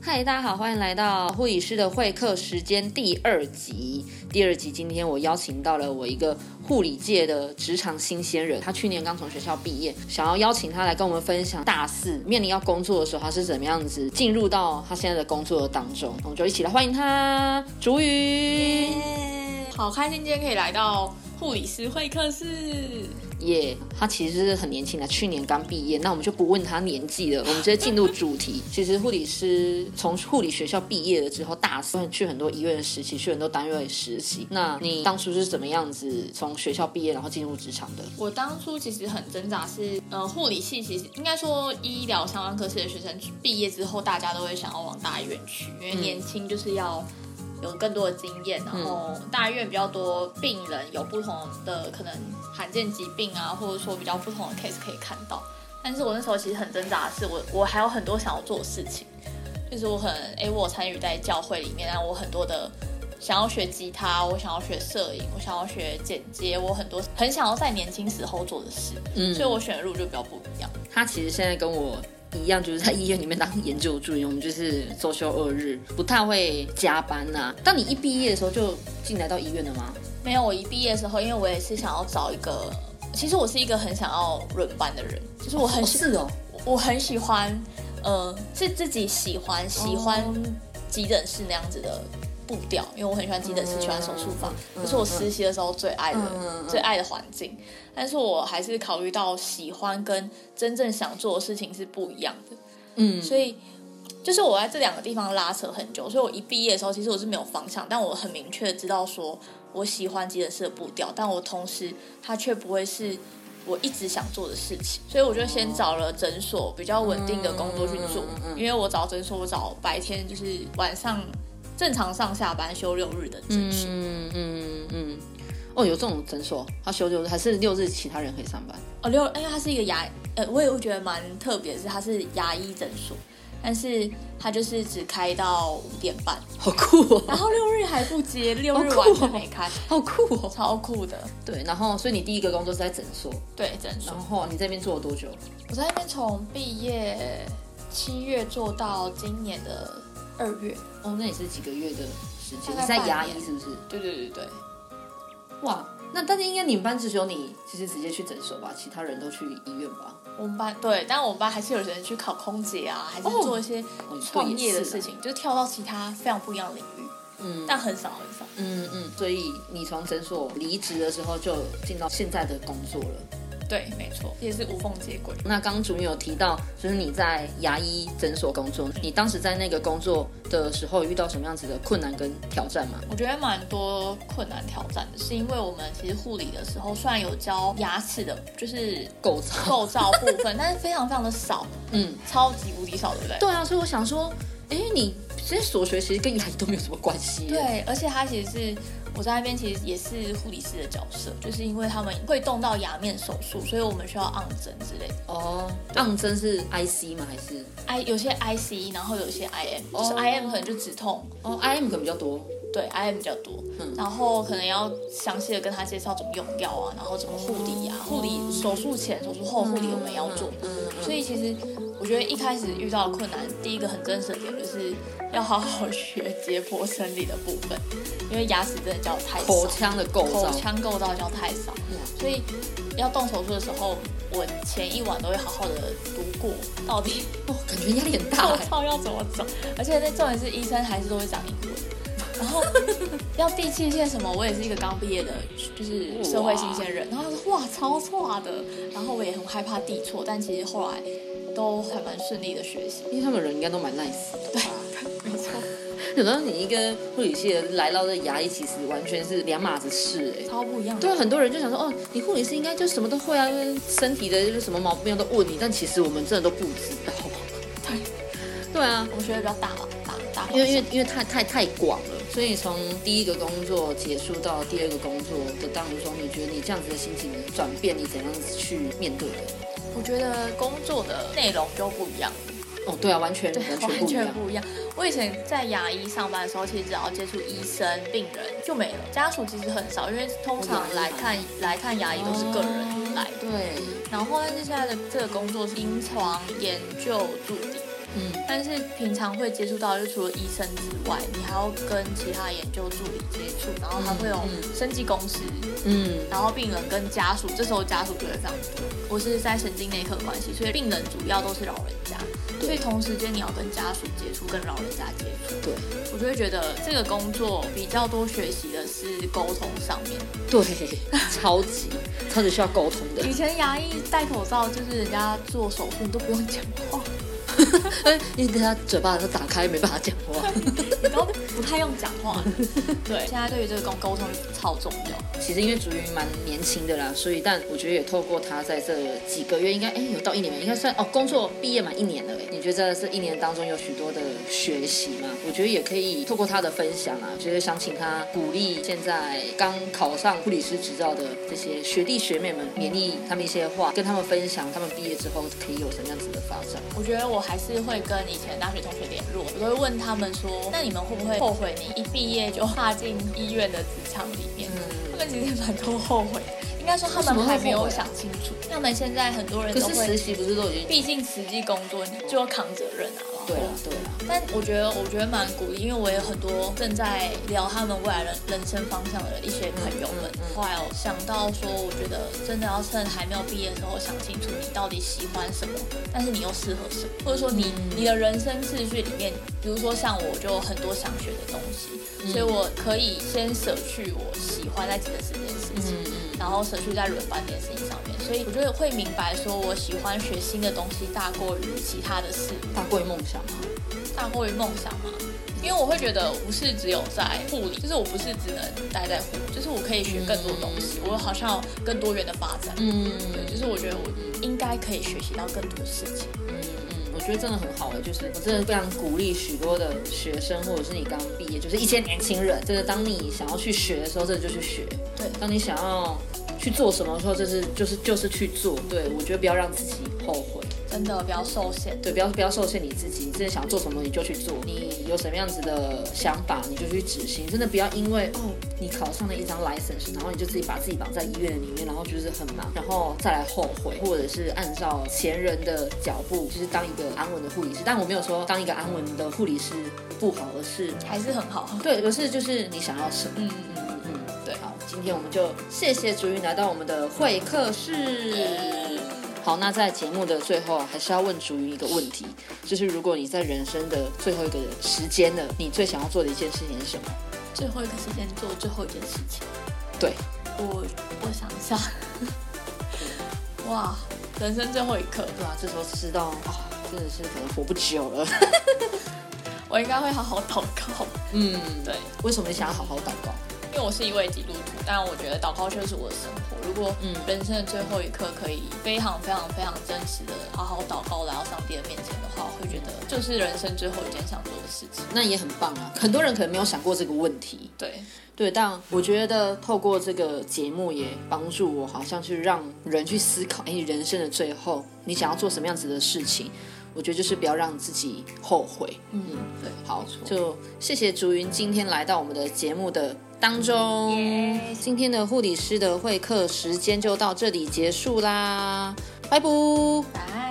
嗨，大家好，欢迎来到护理师的会客时间第二集。第二集，今天我邀请到了我一个护理界的职场新鲜人，他去年刚从学校毕业，想要邀请他来跟我们分享大四面临要工作的时候，他是怎么样子进入到他现在的工作当中。我们就一起来欢迎他，竹宇。好开心今天可以来到护理师会客室。耶他其实是很年轻的，去年刚毕业。那我们就不问他年纪了，我们直接进入主题。其实护理师从护理学校毕业了之后，大四去很多医院实习，去很多单位实习。那你当初是怎么样子从学校毕业，然后进入职场的？我当初其实很挣扎，是呃护理系，其实应该说医疗相关科系的学生毕业之后，大家都会想要往大医院去，因为年轻就是要。有更多的经验，然后大医院比较多病人，有不同的可能罕见疾病啊，或者说比较不同的 case 可以看到。但是我那时候其实很挣扎的是，我我还有很多想要做的事情，就是我可能哎，我参与在教会里面，然后我很多的想要学吉他，我想要学摄影，我想要学剪接，我很多很想要在年轻时候做的事，嗯，所以我选的路就比较不一样。他其实现在跟我。一样就是在医院里面当研究助理，我们就是周休二日，不太会加班呐。当你一毕业的时候就进来到医院了吗？没有，我一毕业的时候，因为我也是想要找一个，其实我是一个很想要轮班的人，就是我很是哦，我很喜欢，呃，是自己喜欢喜欢急诊室那样子的。步调，因为我很喜欢急诊室，喜欢手术房，这是我实习的时候最爱的、最爱的环境。但是我还是考虑到喜欢跟真正想做的事情是不一样的，嗯，所以就是我在这两个地方拉扯很久。所以我一毕业的时候，其实我是没有方向，但我很明确知道说我喜欢急诊室的步调，但我同时它却不会是我一直想做的事情。所以我就先找了诊所比较稳定的工作去做，因为我找诊所，我找白天就是晚上。正常上下班休六日的诊所，嗯嗯嗯，哦，有这种诊所，他休六日还是六日，其他人可以上班？哦，六，因为它是一个牙，呃，我也会觉得蛮特别，是它是牙医诊所，但是他就是只开到五点半，好酷哦。然后六日还不接，六日完全没开，好酷哦，超酷的。对，然后所以你第一个工作是在诊所，对，诊所。然后你这边做了多久？我在那边从毕业七月做到今年的。二月哦，那也是几个月的时间。你在牙医是不是？对对对对。哇，那但是应该你们班只有你，其实直接去诊所吧，其他人都去医院吧。我们班对，但我们班还是有人去考空姐啊，还是做一些创业的事情，就跳到其他非常不一样的领域。嗯，但很少很少。嗯嗯，所以你从诊所离职的时候就进到现在的工作了。对，没错，也是无缝接轨。那刚刚主有提到，就是你在牙医诊所工作，你当时在那个工作的时候遇到什么样子的困难跟挑战吗？我觉得蛮多困难挑战的，是因为我们其实护理的时候，虽然有教牙齿的，就是 构造构造部分，但是非常非常的少，嗯，超级无敌少，对不对？对啊，所以我想说，哎，你其实所学其实跟牙医都没有什么关系。对，而且它其实是。我在那边其实也是护理师的角色，就是因为他们会动到牙面手术，所以我们需要按针之类的。哦，按针是 IC 吗？还是 I 有些 IC，然后有些 IM，就是 IM 可能就止痛。哦，IM 可能比较多。对，IM 比较多。嗯。然后可能要详细的跟他介绍怎么用药啊，然后怎么护理啊，护理手术前、手术后护理我们要做。嗯。所以其实我觉得一开始遇到的困难，第一个很真实的点就是要好好学解剖生理的部分。因为牙齿真的教太少，口腔的构造，口腔构造教太少，所以要动手术的时候，我前一晚都会好好的读过，到底哦，感觉压力很大，操要怎么走？而且那重点是医生还是都会讲英文，然后要递器械什么，我也是一个刚毕业的，就是社会新鲜人，然后他说哇超错的，然后我也很害怕递错，但其实后来都还蛮顺利的学习，因为他们人应该都蛮 nice，的对，没错。可能你一个护理系的来到这牙医，其实完全是两码子事哎，超不一样。对，很多人就想说，哦，你护理师应该就什么都会啊，身体的就是什么毛病都问你，但其实我们真的都不知道。对，对啊，我们学的比较大嘛，大大。因为因为因为太太太广了，所以从第一个工作结束到第二个工作的当中，你觉得你这样子的心情转变，你怎样子去面对的？我觉得工作的内容就不一样。哦，对啊，完全完全不一样。我以前在牙医上班的时候，其实只要接触医生、病人就没了，家属其实很少，因为通常来看来看牙医都是个人来。对。然后，但是现在的这个工作是临床研究助理，嗯，但是平常会接触到，就除了医生之外，你还要跟其他研究助理接触，然后还会有生技公司，嗯，然后病人跟家属，这时候家属就会非常多。我是在神经内科关系，所以病人主要都是老人家，所以同时间你要跟家属接触，跟老人家接触。对，我就会觉得这个工作比较多学习的是沟通上面。对，超级超级需要沟通的。以前牙医戴口罩，就是人家做手术你都不用讲话。因为他嘴巴都打开，没办法讲话，都不太用讲话。对，现在对于这个沟沟通超重要。其实因为竹云蛮年轻的啦，所以但我觉得也透过他在这几个月，应该哎有到一年？应该算哦，工作毕业满一年了哎。你觉得这一年当中有许多的学习吗？我觉得也可以透过他的分享啊，就是想请他鼓励现在刚考上护理师执照的这些学弟学妹们，勉励他们一些话，跟他们分享他们毕业之后可以有什么样子的发展。我觉得我还是会跟以前大学同学联络，我都会问他们说，那你们会不会后悔你一毕业就踏进医院的职场里面？他们其实蛮多后悔。应该说他们还没有想清楚。他们现在很多人都会实习，不是都已经？毕竟实际工作你就要扛责任啊。对啊，对啊。但我觉得，我觉得蛮鼓励，因为我有很多正在聊他们未来人人生方向的一些朋友们。后来我想到说，我觉得真的要趁还没有毕业的时候想清楚你到底喜欢什么，但是你又适合什么，或者说你你的人生秩序里面，比如说像我就很多想学的东西，所以我可以先舍去我喜欢在几个时间事情。然后舍去在轮班这件事情上面，所以我觉得会明白说，我喜欢学新的东西大过于其他的事，大过于梦想吗？大过于梦想吗？因为我会觉得不是只有在护理，就是我不是只能待在护理，就是我可以学更多东西，我好像有更多元的发展。嗯，对，就是我觉得我应该可以学习到更多事情。我觉得真的很好的，就是我真的非常鼓励许多的学生，或者是你刚毕业，就是一些年轻人，就是当你想要去学的时候，真的就去学。对，当你想要去做什么时候，就是就是就是去做。对，我觉得不要让自己后悔。真的不要受限，对，不要不要受限你自己，你真的想做什么你就去做，你有什么样子的想法你就去执行，真的不要因为哦你考上了一张 license，然后你就自己把自己绑在医院里面，然后就是很忙，然后再来后悔，或者是按照前人的脚步，就是当一个安稳的护理师。但我没有说当一个安稳的护理师不好，而是还是很好。对，而是就是你想要什么？今天我们就谢谢竹云来到我们的会客室。好，那在节目的最后，还是要问竹云一个问题，就是如果你在人生的最后一个时间了，你最想要做的一件事情是什么？最后一个时间做最后一件事情？对，我我想一下，哇，人生最后一刻，对啊，这时候知道啊，真的是可能活不久了。我应该会好好祷告。嗯，对。为什么你想要好好祷告？因为我是一位基督徒，但我觉得祷告就是我的生活。如果人生的最后一刻可以非常非常非常真实的好好祷告来到上帝的面前的话，我会觉得就是人生最后一件想做的事情。那也很棒啊！很多人可能没有想过这个问题。对对，但我觉得透过这个节目也帮助我，好像去让人去思考：哎，人生的最后你想要做什么样子的事情？我觉得就是不要让自己后悔。嗯，对，好，就谢谢竹云今天来到我们的节目的。当中，今天的护理师的会客时间就到这里结束啦，拜拜。